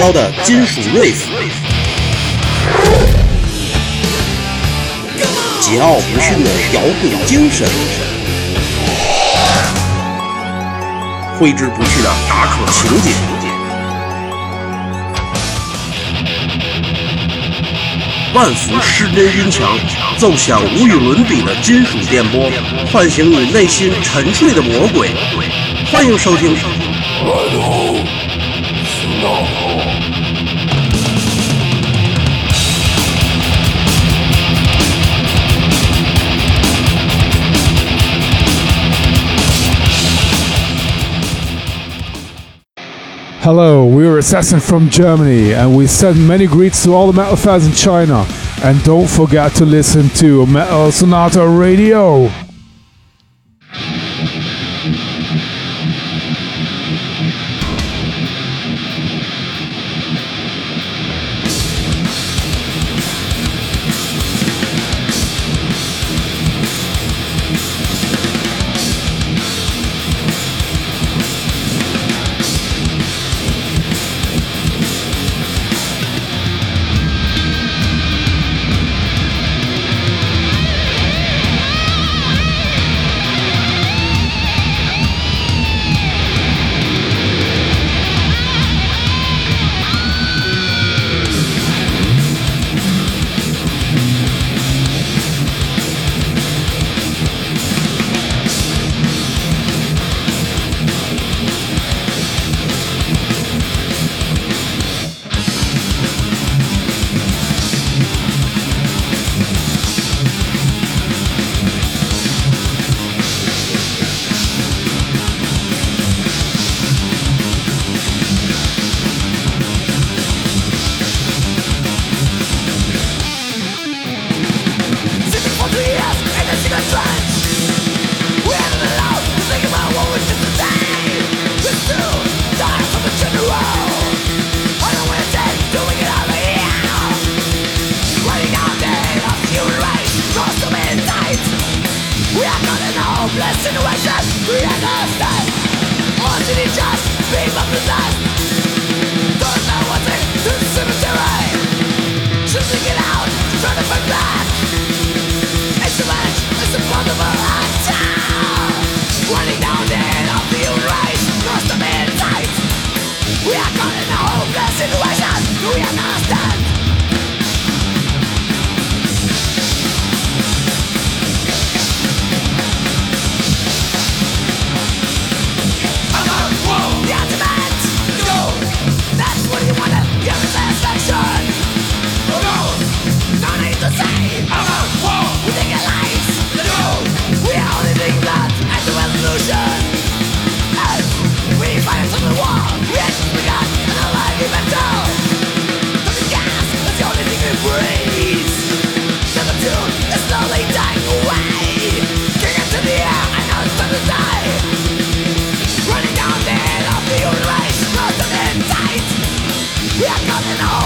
高的金属 riff，桀骜不驯的摇滚精神，挥之不去的打口情节。万伏失真音墙，奏响无与伦比的金属电波，唤醒你内心沉睡的魔鬼。欢迎收听。Hello, we're Assassin from Germany, and we send many greets to all the metal fans in China. And don't forget to listen to Metal Sonata Radio.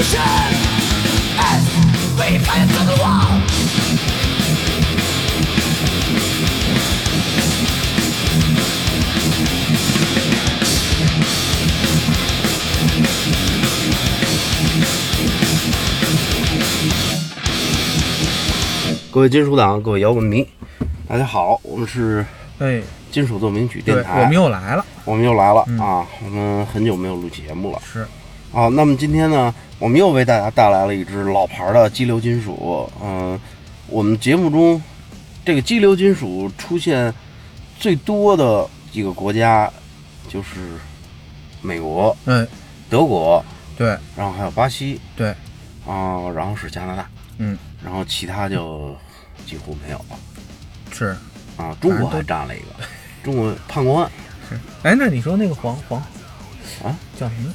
As we the wall! 各位金属党，各位摇滚迷，大家好，我们是哎，金属奏鸣曲，电台，我们又来了，我们又来了、嗯啊！我们很久没有录节目了是啊。那么今天呢，我们又为大家带来了一支老牌的激流金属。嗯、我们节目中这个激流金属出现最多的几个国家就是美国、嗯，德国，对然后还有巴西对，啊，然后是加拿大，嗯，然后其他就几乎没有了是啊。中国还占了一个，中国判官是。哎，那你说那个黄黄啊叫什么？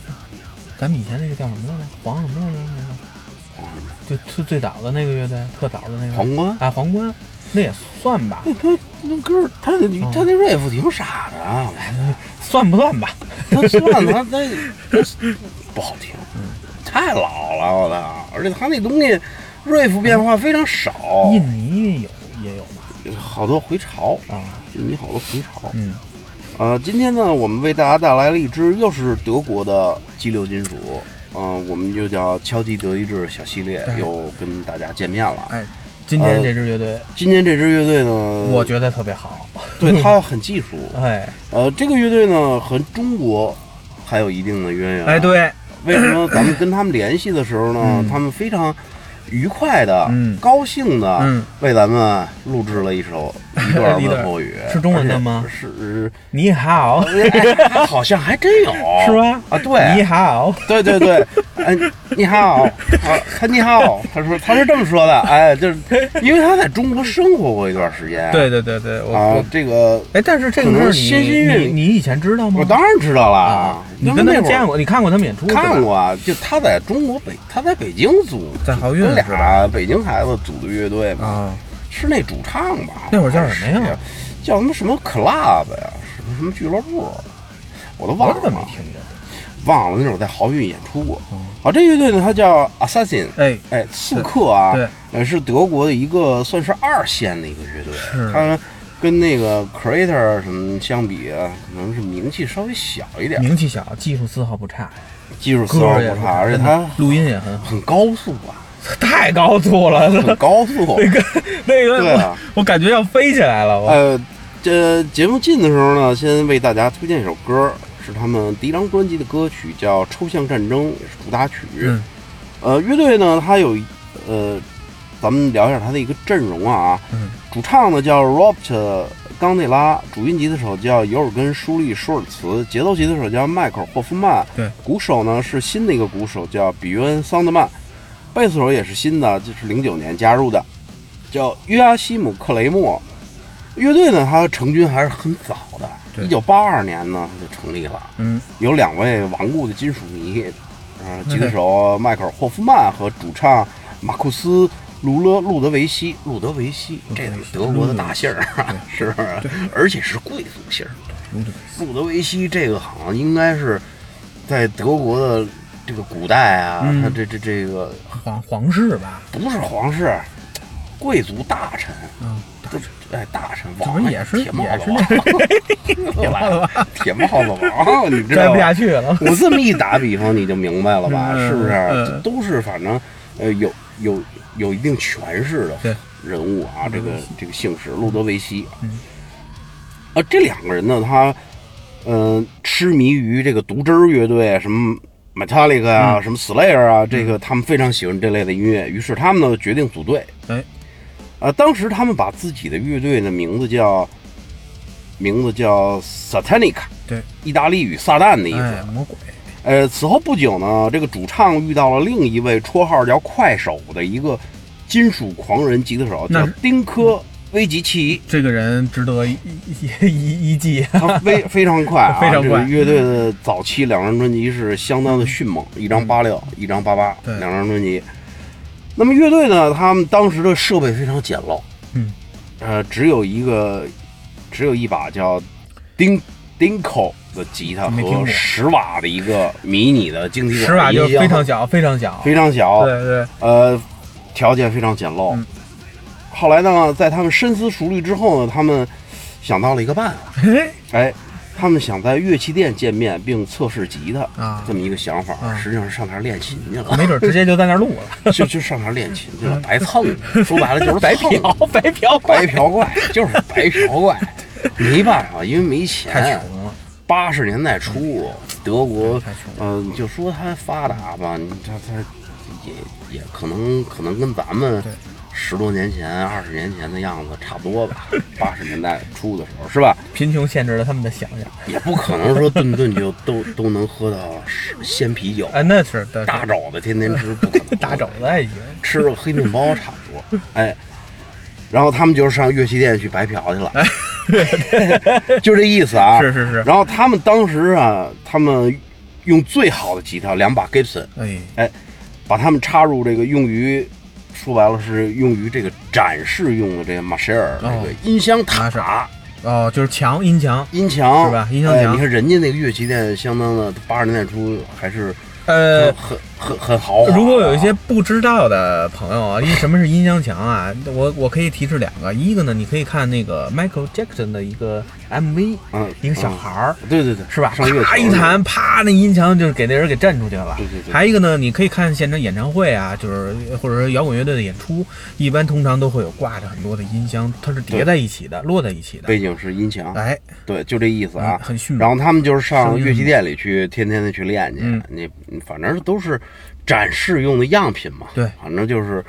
咱们以前那个叫什么来着？黄什么来着？那个皇什么就最最早的那个乐队，特早的那个皇冠。啊，皇冠，那也算吧，那他那歌儿，他那他那 riff 挺傻的啊，算不算吧？他算他他不好听，太老了，我操！而且他那东西 riff 变化非常少，印尼有也有嘛？好多回潮，啊，印尼好多回潮。嗯，呃，今天呢，我们为大家带来了一支又是德国的激流金属，嗯、我们就叫敲击德意志小系列，又跟大家见面了。哎，今天这支乐队，今天这支乐队呢，我觉得特别好，对它很技术，哎呃，这个乐队呢和中国还有一定的渊源。哎，，对，为什么咱们跟他们联系的时候呢，嗯他们非常愉快的、嗯。高兴的嗯。为咱们录制了一首 一段问候语，是中文的吗？是，你好，哎 好像还真有，是吧？啊，对，你好，对对对，哎，你好，啊，他你好，他说他是这么说的，哎，就是因为他在中国生活过一段时间，对对对对，我啊，这个哎，但是这个可能事儿你以前知道吗？我当然知道了。啊，你跟他见过，你看过他们演出？看，过啊，就他在中国北，他在北京组，在好运？俩北京孩子组的乐队嘛，啊，是那主唱吧？那会儿叫什么呀叫什么什么 club 呀？什么什么俱乐部？我都忘了，我怎么没听过？忘了那会儿在豪运演出过。好，这乐队呢，它叫 Assassin，哎，哎，刺客啊，对，呃，是德国的一个算是二线的一个乐队，是它跟那个 Creator 什么相比啊，可能是名气稍微小一点，名气小，技术丝毫不差，技术丝毫不差，而且它录音也很好，很高速啊，太高速了，很高速。那个那个，对啊。我我感觉要飞起来了，我。呃，这节目进的时候呢，先为大家推荐一首歌，是他们第一张专辑的歌曲，叫《抽象战争》，也是主打曲。嗯。呃，乐队呢，它有呃，咱们聊一下它的一个阵容啊。嗯，主唱呢叫 Robert 冈内拉，主音吉他手叫尤尔根舒利舒尔茨，节奏吉他手叫迈克尔霍夫曼，对，鼓手呢是新的一个鼓手叫比约恩桑德曼，贝斯手也是新的，就是零九年加入的，叫约阿西姆克雷默。乐队呢，它成军还是很早的，对。一九八二年呢它就成立了，嗯，有两位顽固的金属迷，呃，吉他手迈克尔霍夫曼和主唱马库斯卢勒路德维希，路德维希，这是德国的大姓儿 啊，是不是？而且是贵族姓儿。路德维希这个好像应该是在德国的这个古代啊，嗯。他这这这个皇皇室吧，不是皇室，贵族大臣，嗯，都哎大臣王也是铁帽子王，铁帽子王。铁帽子王，你知道 摘不下？去了，我这么一打比方，你就明白了吧？嗯是不是？都是反正呃有有有一定权势的人物啊，这个这个姓氏路德维希。嗯。啊，这两个人呢，他嗯、呃痴迷于这个毒汁儿乐队，什么 Metallica 啊，嗯。什么 Slayer 啊，这个他们非常喜欢这类的音乐，于是他们呢决定组队。哎，呃，当时他们把自己的乐队的名字叫名字叫 Satanica，对，意大利语撒旦的意思。哎，魔鬼，呃，此后不久呢，这个主唱遇到了另一位绰号叫“快手”的一个金属狂人吉他手，叫丁科危及其一。这个人值得一一一记。他非非常快啊！非常快这个乐队的早期两张专辑是相当的迅猛，一张八六，一张八八，两张专辑。那么乐队呢，他们当时的设备非常简陋，嗯，呃，只有一个，只有一把叫 Din Dinko 的吉他和十瓦的一个迷你的晶体管十瓦就非常小，非常小。非常小，对对，呃，条件非常简陋。嗯后来呢，在他们深思熟虑之后呢，他们想到了一个办法，嘿哎，他们想在乐器店见面并测试吉他啊。这么一个想法，啊。实际上是上那儿练琴去了，没准直接就在那儿录了。就就上那儿练琴去了，白蹭，说白了就是 白嫖，白嫖，白嫖怪，就是白嫖怪，没办法，因为没太钱。穷了。八十年代初，德国嗯、就说它发达吧，你它它也也可能可能跟咱们对十多年前、二十年前的样子差不多吧。八十年代初的时候，是吧？贫穷限制了他们的想象。也不可能说顿顿就都都能喝到鲜啤酒，哎，那是，大肘子天天吃，不可能。大肘子还行。吃个黑面包差不多，哎。然后他们就是上乐器店去白嫖去了，就这意思啊。是是是然后他们当时啊，他们用最好的吉他，两把 Gibson，哎，把他们插入这个用于，说白了是用于这个展示用的这个马歇尔这哦个音箱塔、哦，就是墙音墙。音墙是吧？音箱墙。哎你看人家那个乐器店，相当的八十年代初还是呃，很很很豪华。如果有一些不知道的朋友啊，因为什么是音箱墙啊，我我可以提示两个，一个呢，你可以看那个 Michael Jackson 的一个 MV，嗯一个小孩儿。对对对，是吧？上乐啪一弹，啪，那音墙就是给那人给震出去了。对对对还有一个呢，你可以看现场演唱会啊，就是或者说摇滚乐队的演出，一般通常都会有挂着很多的音箱，它是叠在一起的，摞在一起的。背景是音墙，哎，对，就这意思啊嗯。很迅猛然后他们就是上乐器店里去，天天的去练去。你反正都是展示用的样品嘛。对反正就是，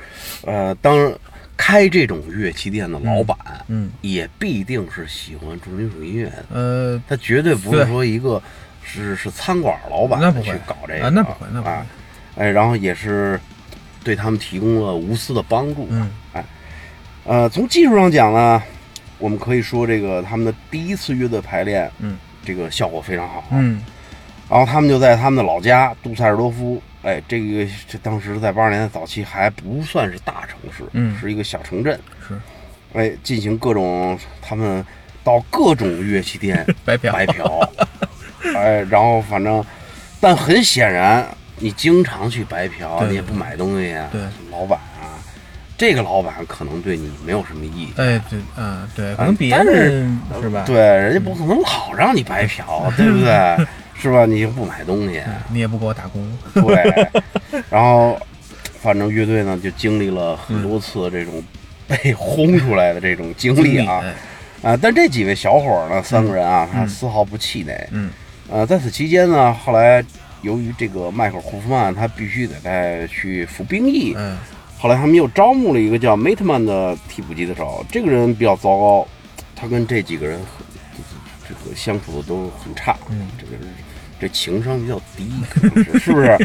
呃，当开这种乐器店的老板，嗯，也必定是喜欢重金属音乐的。呃，他绝对不是说一个是是餐馆老板去搞这个啊那不会那不会啊哎，然后也是对他们提供了无私的帮助。嗯，呃，从技术上讲呢，我们可以说这个他们的第一次乐队排练，嗯，这个效果非常好。嗯，然后他们就在他们的老家杜塞尔多夫，哎，这个这当时在八十年代早期还不算是大城市，嗯是一个小城镇，是，哎，进行各种他们到各种乐器店 白嫖白嫖，哎，然后反正，但很显然，你经常去白嫖，你也不买东西啊，对老板啊，这个老板可能对你没有什么意见。哎，对，嗯，对，可能别人是吧？对，人家不可能老让你白嫖，对不对？是吧？你又不买东西，你也不给我打工，对。然后，反正乐队呢就经历了很多次这种被轰出来的这种经历啊哎啊！但这几位小伙儿呢，三个人啊，他丝毫不气馁。嗯，呃，在此期间呢，后来由于这个迈克尔·霍夫曼他必须得再去服兵役，嗯，后来他们又招募了一个叫梅特曼的替补吉他手，这个人比较糟糕，他跟这几个人相处的都很差，嗯这个这情商比较低，可能是是不是？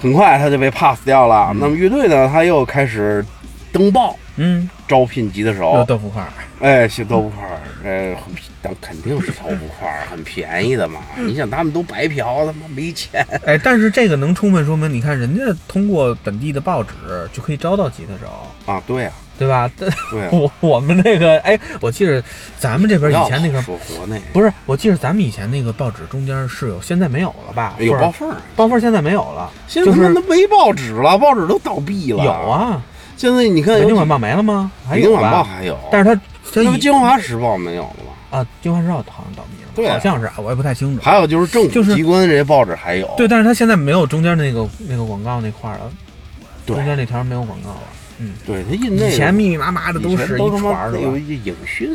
很快他就被 pass 掉了。那么乐队呢，他又开始登报嗯，招聘吉他手，豆腐块儿，哎，写豆腐块儿，呃，很但肯定是豆腐块儿，很便宜的嘛。你想他们都白嫖，他妈没钱，哎，但是这个能充分说明，你看人家通过本地的报纸就可以招到吉他手，啊，对呀、对吧？我我们那个，哎，我记得咱们这边以前那个说国内不是，我记得咱们以前那个报纸中间是有，现在没有了吧？有报缝儿，报缝现在没有了，现在都没报纸了，报纸都倒闭了。有，啊，现在你看京晚报没了吗？京晚？报还有，但是它它那不已京华时报没有了吗？啊，京华时报好像倒闭了，对啊好像是，我也不太清楚。还有就是政府就是机关这些报纸还有，对，但是它现在没有中间那个那个广告那块儿了，中间那条没有广告了。对，他印那个以前密密麻麻的都是一串儿。有一影讯，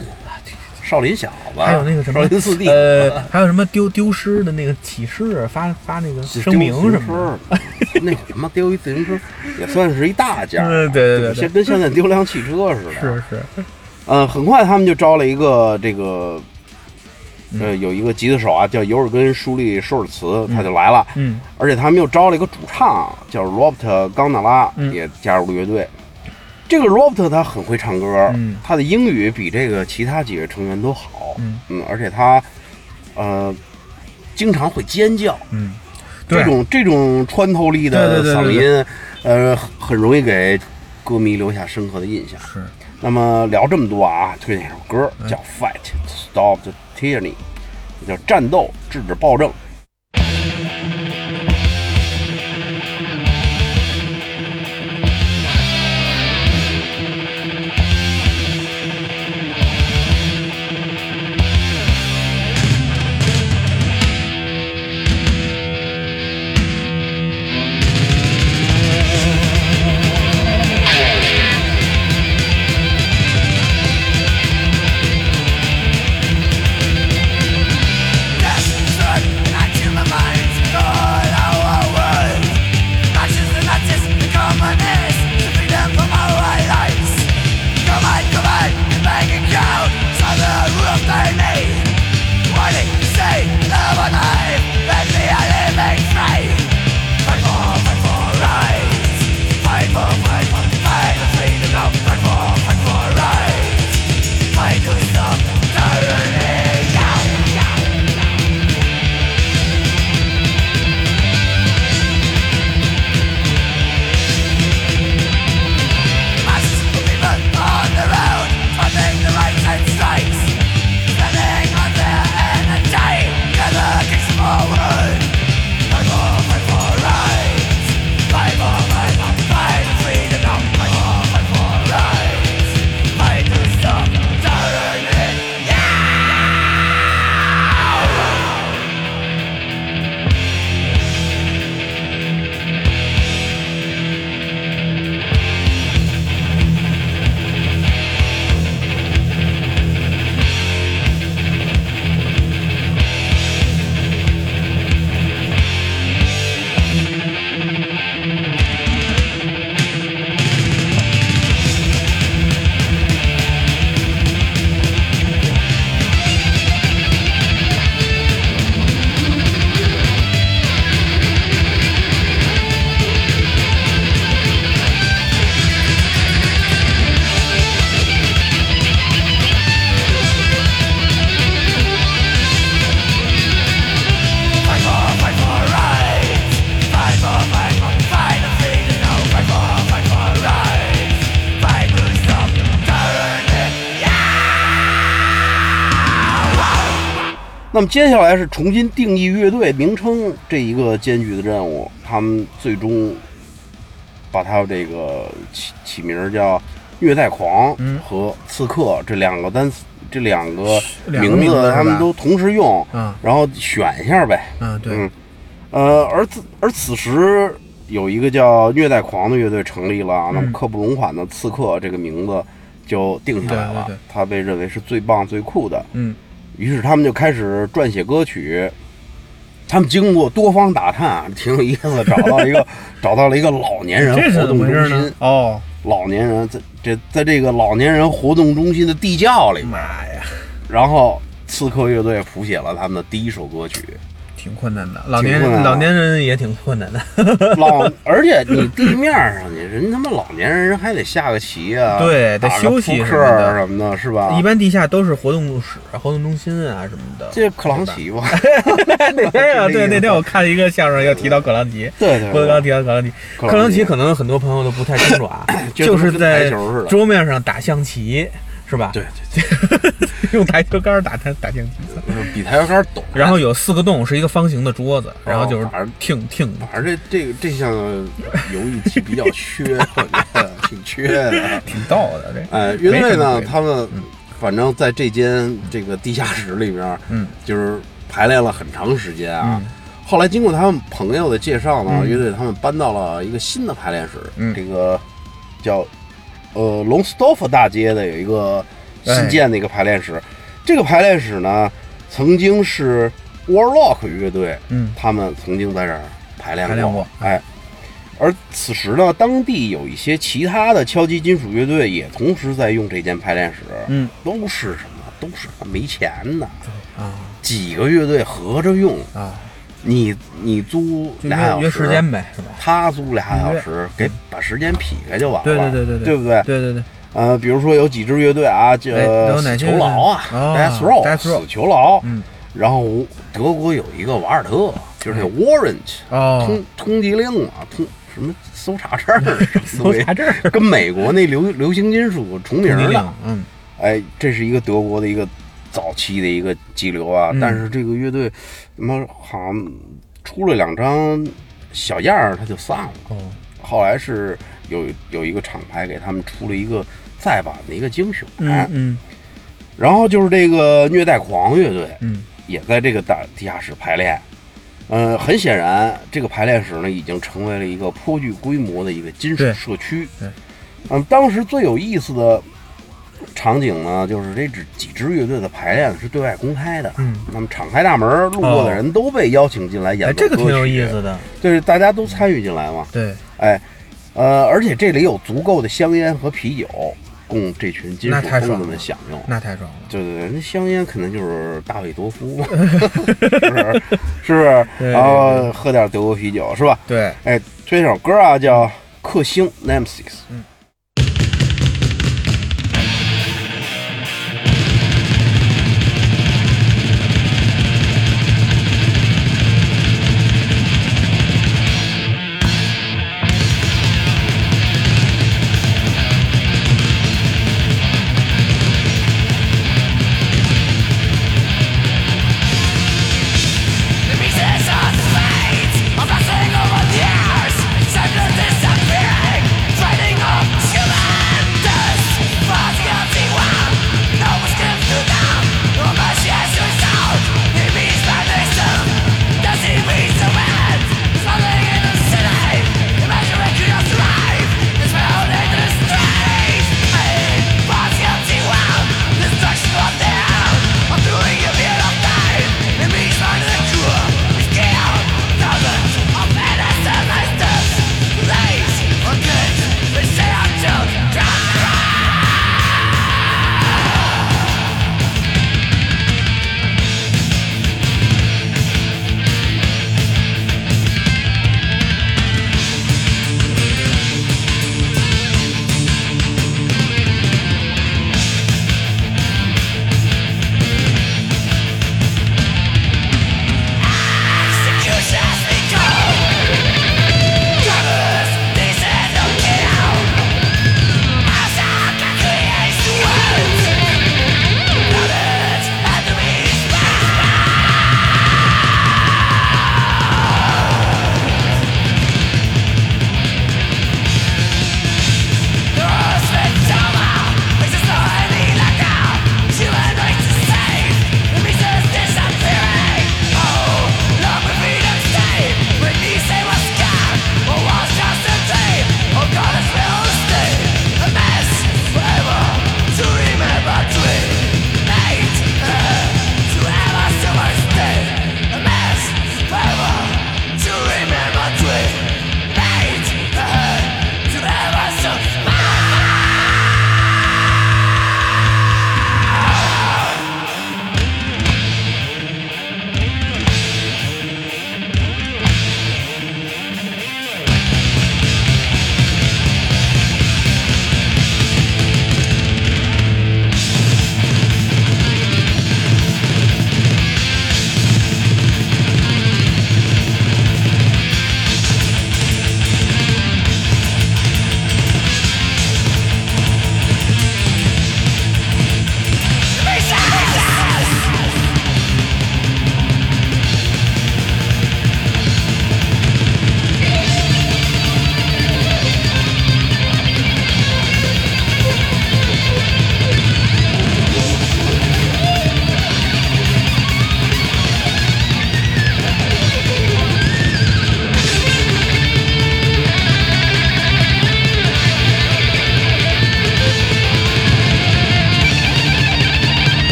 少林小子，还有那个什么少林四弟，呃，还有什么丢丢失的那个启事，发发那个声明什么的。那什么丢一自行车也算是一大件儿对对对对现跟现在丢辆汽车似的。是是，嗯，很快他们就招了一个这个，嗯呃，有一个吉他手啊，叫尤尔根·舒利·舒尔茨，他就来了。嗯而且他们又招了一个主唱，叫罗伯特·冈纳拉，嗯也加入了乐队。这个 Robert 他很会唱歌，嗯。他的英语比这个其他几位成员都好，嗯。而且他呃经常会尖叫，嗯，这种这种穿透力的嗓音，呃，很很容易给歌迷留下深刻的印象。是。那么聊这么多啊，推荐一首歌嗯。叫《Fight Stop the Tyranny》，叫战斗制止暴政。那么接下来是重新定义乐队名称这一个艰巨的任务，他们最终把它这个起起名儿叫“虐待狂”嗯和“刺客”这两个单词，这两个名字他们都同时用，嗯然后选一下呗。嗯对嗯，呃，而此而此时有一个叫虐待狂的乐队成立了啊，那么嗯刻不容缓的刺客这个名字就定下来了，他被认为是最棒最酷的。嗯于是他们就开始撰写歌曲。他们经过多方打探，挺有意思的，找到一个找到了一个老年人活动中心。？哦，老年人在这在这个老年人活动中心的地窖里面，妈呀，然后刺客乐队谱写了他们的第一首歌曲。挺困难的，老年挺困难的。老年人也挺困难的。老，而且你地面上去，人他妈老年人还得下个棋啊，对得休息什么的。什么的，是吧？一般地下都是活动室、活动中心啊什么的。这克朗奇吧，那天啊，对，那天我看一个相声，要提到克朗奇，对对郭德纲对，提到葛朗奇，克克朗奇可能很多朋友都不太清楚啊，就 就是在桌面上打象棋，是吧？对对用台球杆打打打象棋。对，比台球杆陡。然后有四个洞，是一个方形的桌子，然后就是反正听听反正这这个这项游艺体比较缺，我觉得挺缺的。挺逗的这。哎，乐队呢，他们反正在这间这个地下室里边，嗯，就是排练了很长时间啊。嗯后来经过他们朋友的介绍呢，嗯乐队他们搬到了一个新的排练室，嗯这个叫呃隆斯多夫大街的有一个新建的一个排练室。这个排练室呢，曾经是 Warlock 乐队，嗯。他们曾经在这儿排练排练过。哎。而此时呢，当地有一些其他的敲击金属乐队也同时在用这间排练室，嗯。都是什么？都是没钱的，啊。几个乐队合着用，啊，你你租就俩小时，约约时间呗，是吧？他租俩小时，给把时间劈开就完了，对对对对对。对不对？对对对，呃，比如说有几支乐队啊，这囚牢啊哦，Death Row 死囚牢，嗯，然后德国有一个瓦尔特，就是那 Warrant，哦，通通缉令啊，通什么搜查证儿，搜查证儿。跟美国那流流行金属重名儿了。嗯，哎，这是一个德国的一个早期的一个激流啊，嗯。但是这个乐队他妈好像出了两张小样儿，他就散了。哦，后来是有有一个厂牌给他们出了一个再版的一个精选，嗯嗯然后就是这个虐待狂乐队嗯，也在这个大地下室排练。呃，很显然，这个排练室呢已经成为了一个颇具规模的一个金属社区。对，嗯，当时最有意思的场景呢，就是这支几支乐队的排练是对外公开的。嗯，那么敞开大门，路过的人都被邀请进来演。这个挺有意思的，就是，大家都参与进来嘛。对，哎，呃，而且这里有足够的香烟和啤酒供这群金属疯子们享用。那太爽了。对对对，那香烟肯定就是大卫多夫嘛，是不是？是不是？然后喝点德国啤酒是吧？对，哎，这首歌啊叫《克星 Nemesis》。嗯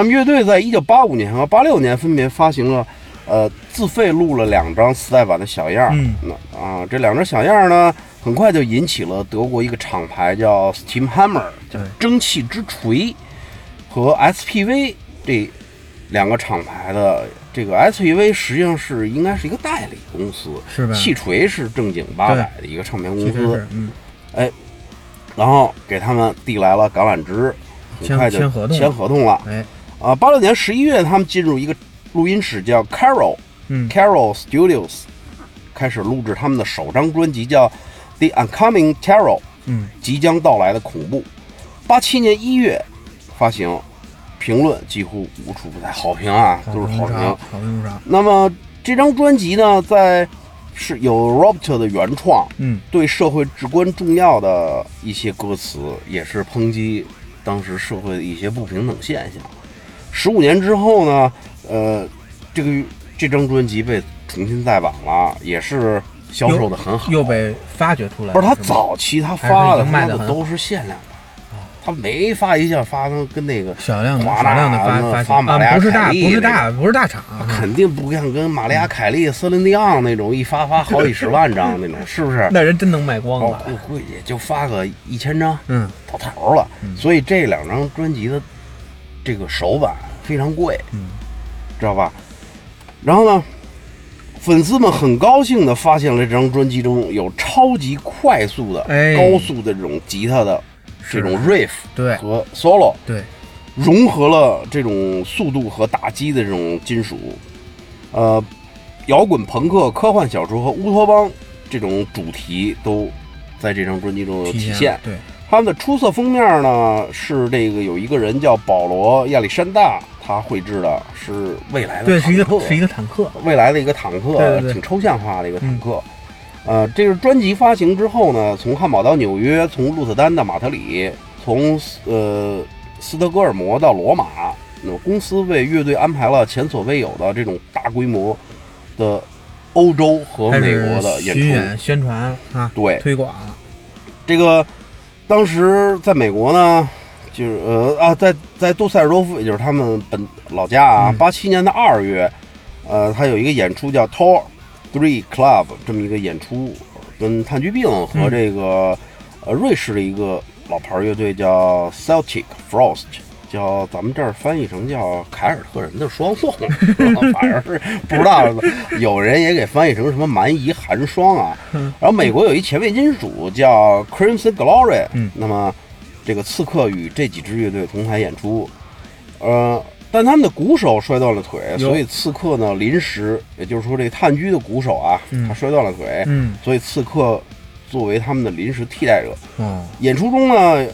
那么乐队在一九八五年和八六年分别发行了，呃，自费录了两张磁带版的小样儿。嗯。那啊，这两张小样儿呢，很快就引起了德国一个厂牌叫 Steam Hammer，叫对。蒸汽之锤，和 SPV 这两个厂牌的这个 SPV 实际上是应该是一个代理公司，是吧？汽锤是正经八百的一个唱片公司。其实是，嗯，然后给他们递来了橄榄枝，很快就签合同签合同了。哎，啊，八六年十一月，他们进入一个录音室叫 Carol 嗯 Carol Studios，开始录制他们的首张专辑，叫《The Oncoming Terror》，嗯，即将到来的恐怖。八七年一月发行，评论几乎无处不在，好评啊，都是好评。好评如潮。那么这张专辑呢，在是有 Robert 的原创，嗯，对社会至关重要的一些歌词，也是抨击当时社会的一些不平等现象。十五年之后呢，呃，这个这张专辑被重新再版了，也是销售的很好。又被发掘出来了。不是他早期他发的卖的都是限量的，他没发一下发的跟那个小量的华少量的纳发马利亚啊，不是大不是大不是大厂啊，肯定不像跟玛利亚凯利、瑟琳迪昂那种一发发好几十万张那种，是不是？那人真能卖光哦了。，估计也就发个一千张嗯，到头了。所以这两张专辑的这个手板非常贵，嗯，知道吧？然后呢，粉丝们很高兴地发现了这张专辑中有超级快速的、哎。高速的这种吉他的这种 riff 对。和 solo，对，融合了这种速度和打击的这种金属，呃，摇滚、朋克、科幻小说和乌托邦这种主题都在这张专辑中有体现。现。对，他们的出色封面呢是这个有一个人叫保罗亚历山大，他绘制的是未来的对，是一个是一个坦克。未来的一个坦克，对对对挺抽象化的一个坦克。呃，这个专辑发行之后呢，从汉堡到纽约，从鹿特丹到马特里，从呃斯德哥尔摩到罗马，那么公司为乐队安排了前所未有的这种大规模的欧洲和美国的演巡出。演宣传啊，对，推广，这个当时在美国呢，就是呃啊，在在杜塞尔多夫，也就是他们本老家啊，嗯八七、年的二月，呃，他有一个演出叫 Tor Three Club 这么一个演出，跟炭疽病和嗯这个、呃瑞士的一个老牌乐队叫 Celtic Frost。叫咱们这儿翻译成叫凯尔特人的双宋，反正是不知道，有人也给翻译成什么蛮夷寒霜啊。然后美国有一前卫金属叫 Crimson Glory，嗯那么这个刺客与这几支乐队同台演出，呃，但他们的鼓手摔断了腿，所以刺客呢临时，也就是说这个炭疽的鼓手啊，嗯他摔断了腿，嗯，所以刺客作为他们的临时替代者。嗯，演出中呢，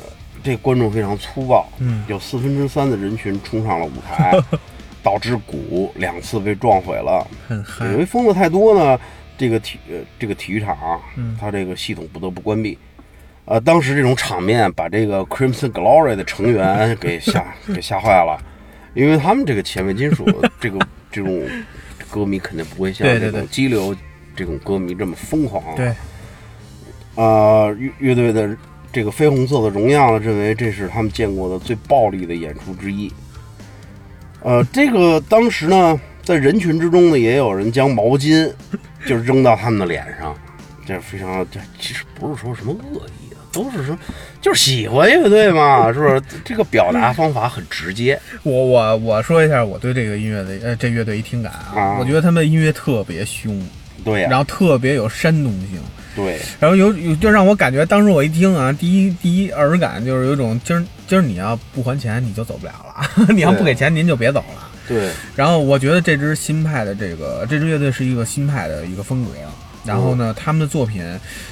这观众非常粗暴，嗯有四分之三的人群冲上了舞台，导致鼓两次被撞毁了。很嗨由于疯子太多呢，这个体呃这个体育场啊，嗯它这个系统不得不关闭。呃，当时这种场面把这个 Crimson Glory 的成员给吓 给吓坏了，因为他们这个前卫金属 这个这种歌迷肯定不会像这种激流这种歌迷这么疯狂。对，呃，乐乐队的这个绯红色的荣耀呢，认为这是他们见过的最暴力的演出之一。呃，这个当时呢，在人群之中呢，也有人将毛巾就扔到他们的脸上，这非常这其实不是说什么恶意的，都是说就是喜欢乐队嘛，是不是？这个表达方法很直接。我我我说一下我对这个音乐的呃这乐队一听感啊，啊我觉得他们的音乐特别凶，对呀、然后特别有煽动性，对，然后有有就让我感觉当时我一听啊，第一第一耳感就是有一种今儿今儿你要不还钱你就走不了了，你要不给钱您就别走了。对，然后我觉得这支新派的这个这支乐队是一个新派的一个风格。然后呢，他们的作品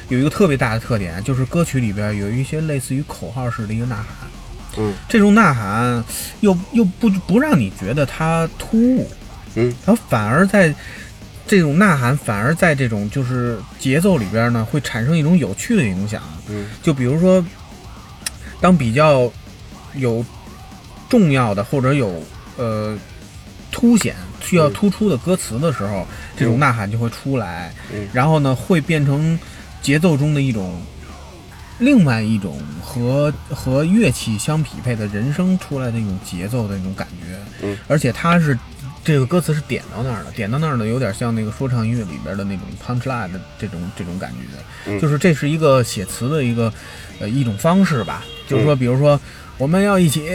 有一个特别大的特点，就是歌曲里边有一些类似于口号式的一个呐喊。嗯这种呐喊又又不不让你觉得它突兀，嗯，然后反而在这种呐喊反而在这种就是节奏里边呢，会产生一种有趣的影响。嗯，就比如说，当比较有重要的或者有呃凸显需要突出的歌词的时候，这种呐喊就会出来，嗯。然后呢会变成节奏中的一种另外一种和和乐器相匹配的人声出来的一种节奏的那种感觉，嗯，而且它是这个歌词是点到那儿的，点到那儿的有点像那个说唱音乐里边的那种 punch line 的这种这种感觉，嗯。就是这是一个写词的一个呃一种方式吧，就是嗯说，比如说我们要一起，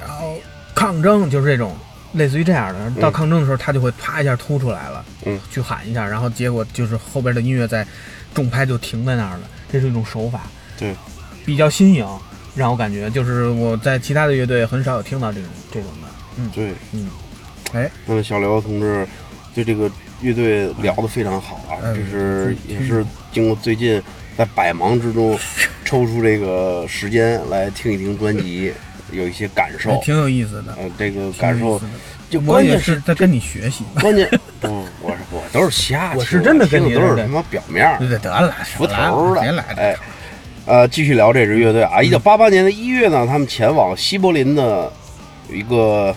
然后抗争，就是这种。类似于这样的，到嗯抗争的时候，他就会啪一下突出来了，嗯，去喊一下，然后结果就是后边的音乐在重拍就停在那儿了，这是一种手法，对，比较新颖，让我感觉就是我在其他的乐队很少有听到这种这种的，嗯。对，嗯，哎，那么小刘同志对这个乐队聊得非常好啊，嗯这是也是经过最近在百忙之中抽出这个时间来听一听专辑，有一些感受。挺有意思的，呃，这个感受就关键是是在跟你学习，关键 不，我是我都是瞎听，我是真的听的都是他妈表面儿对对得了，浮头的，别来了，哎，呃，继续聊这支乐队啊，一九八八年的一月呢，他们前往西柏林的有一个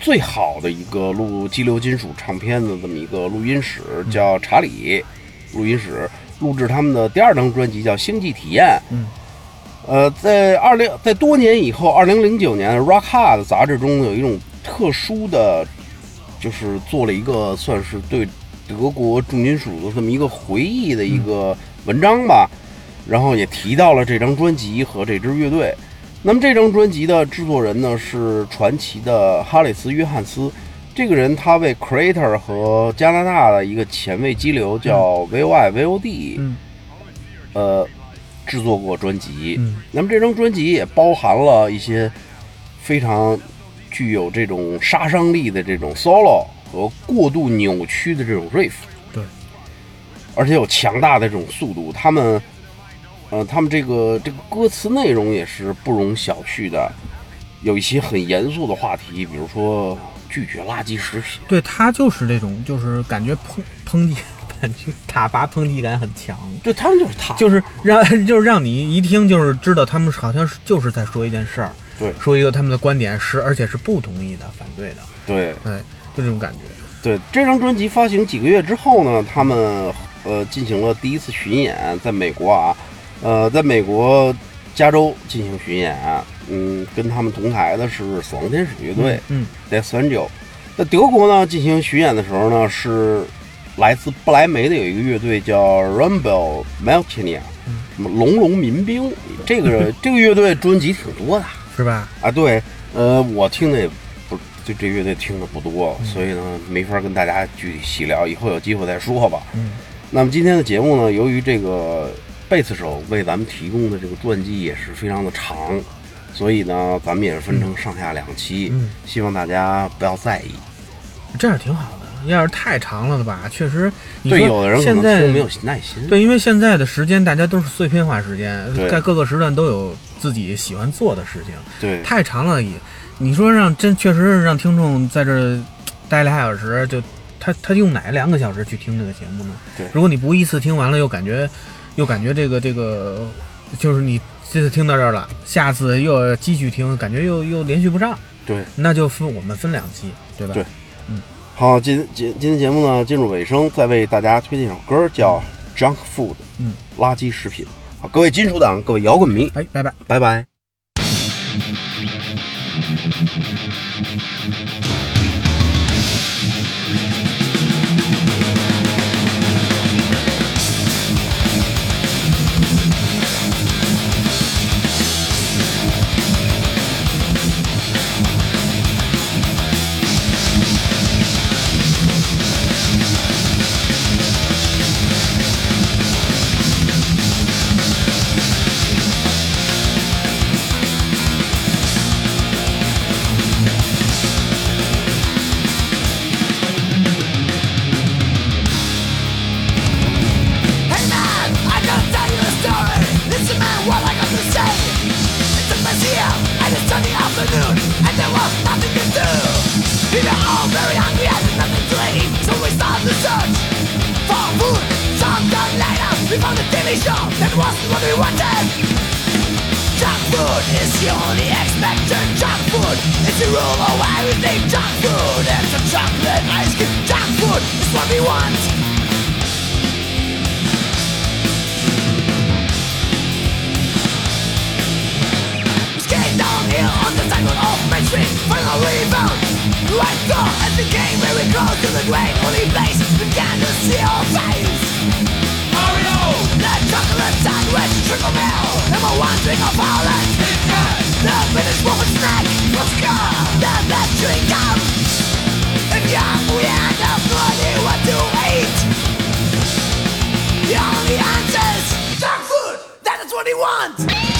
最好的一个录激流金属唱片的这么一个录音室，叫查理录音室，录制他们的第二张专辑叫《星际体验》。嗯。呃，在二零在多年以后，二零零九年《Rock Hard》杂志中有一种特殊的，就是做了一个算是对德国重金属的这么一个回忆的一个文章吧，然后也提到了这张专辑和这支乐队。那么这张专辑的制作人呢是传奇的哈里斯·约翰斯，这个人他为 Creator 和加拿大的一个前卫激流叫 VOI VOD，、嗯。呃，制作过专辑。嗯。那么这张专辑也包含了一些非常具有这种杀伤力的这种 solo 和过度扭曲的这种 riff，对，而且有强大的这种速度。他们，呃，他们这个这个歌词内容也是不容小觑的，有一些很严肃的话题，比如说拒绝垃圾食品。对他就是这种，就是感觉抨抨击 感觉塔拔抨击感很强，对他们就是他，就是让 就是让你一听就是知道他们好像是就是在说一件事儿，对说一个他们的观点是而且是不同意的、反对的，对对，就这种感觉。对，这张专辑发行几个月之后呢，他们呃进行了第一次巡演，在美国啊，呃，在美国加州进行巡演，嗯，跟他们同台的是死亡天使乐队嗯 Death Angel。在德国呢进行巡演的时候呢，是来自不来梅的有一个乐队叫 Rumble Melchania，什么龙龙民兵，这个 这个乐队专辑挺多的。是吧？啊，对，呃，我听的也不，就这乐队听的不多，所以呢，没法跟大家具体细聊，以后有机会再说吧。嗯，那么今天的节目呢，由于这个贝斯手为咱们提供的这个传记也是非常的长，所以呢，咱们也是分成上下两期，嗯希望大家不要在意。这样挺好的。要是太长了的吧，确实，你对，说有的人现在没有耐心。对，因为现在的时间大家都是碎片化时间，在各个时段都有自己喜欢做的事情，对太长了也，你说让真确实是让听众在这儿待俩小时，就他他用哪两个小时去听这个节目呢？对如果你不一次听完了，又感觉又感觉这个这个，就是你这次听到这儿了，下次又要继续听，感觉又又连续不上，对，那就分我们分两期，对吧？对嗯好，今今今天节目呢进入尾声，再为大家推荐一首歌，叫《Junk Food》，嗯，垃圾食品。好，各位金属党，各位摇滚迷，哎，拜拜。拜拜。Door and became very close to the great only place Began to see your face. Mario! The chocolate sandwich Number one drink of The finished woman The you're eat? The only answer's junk food. That is what he wants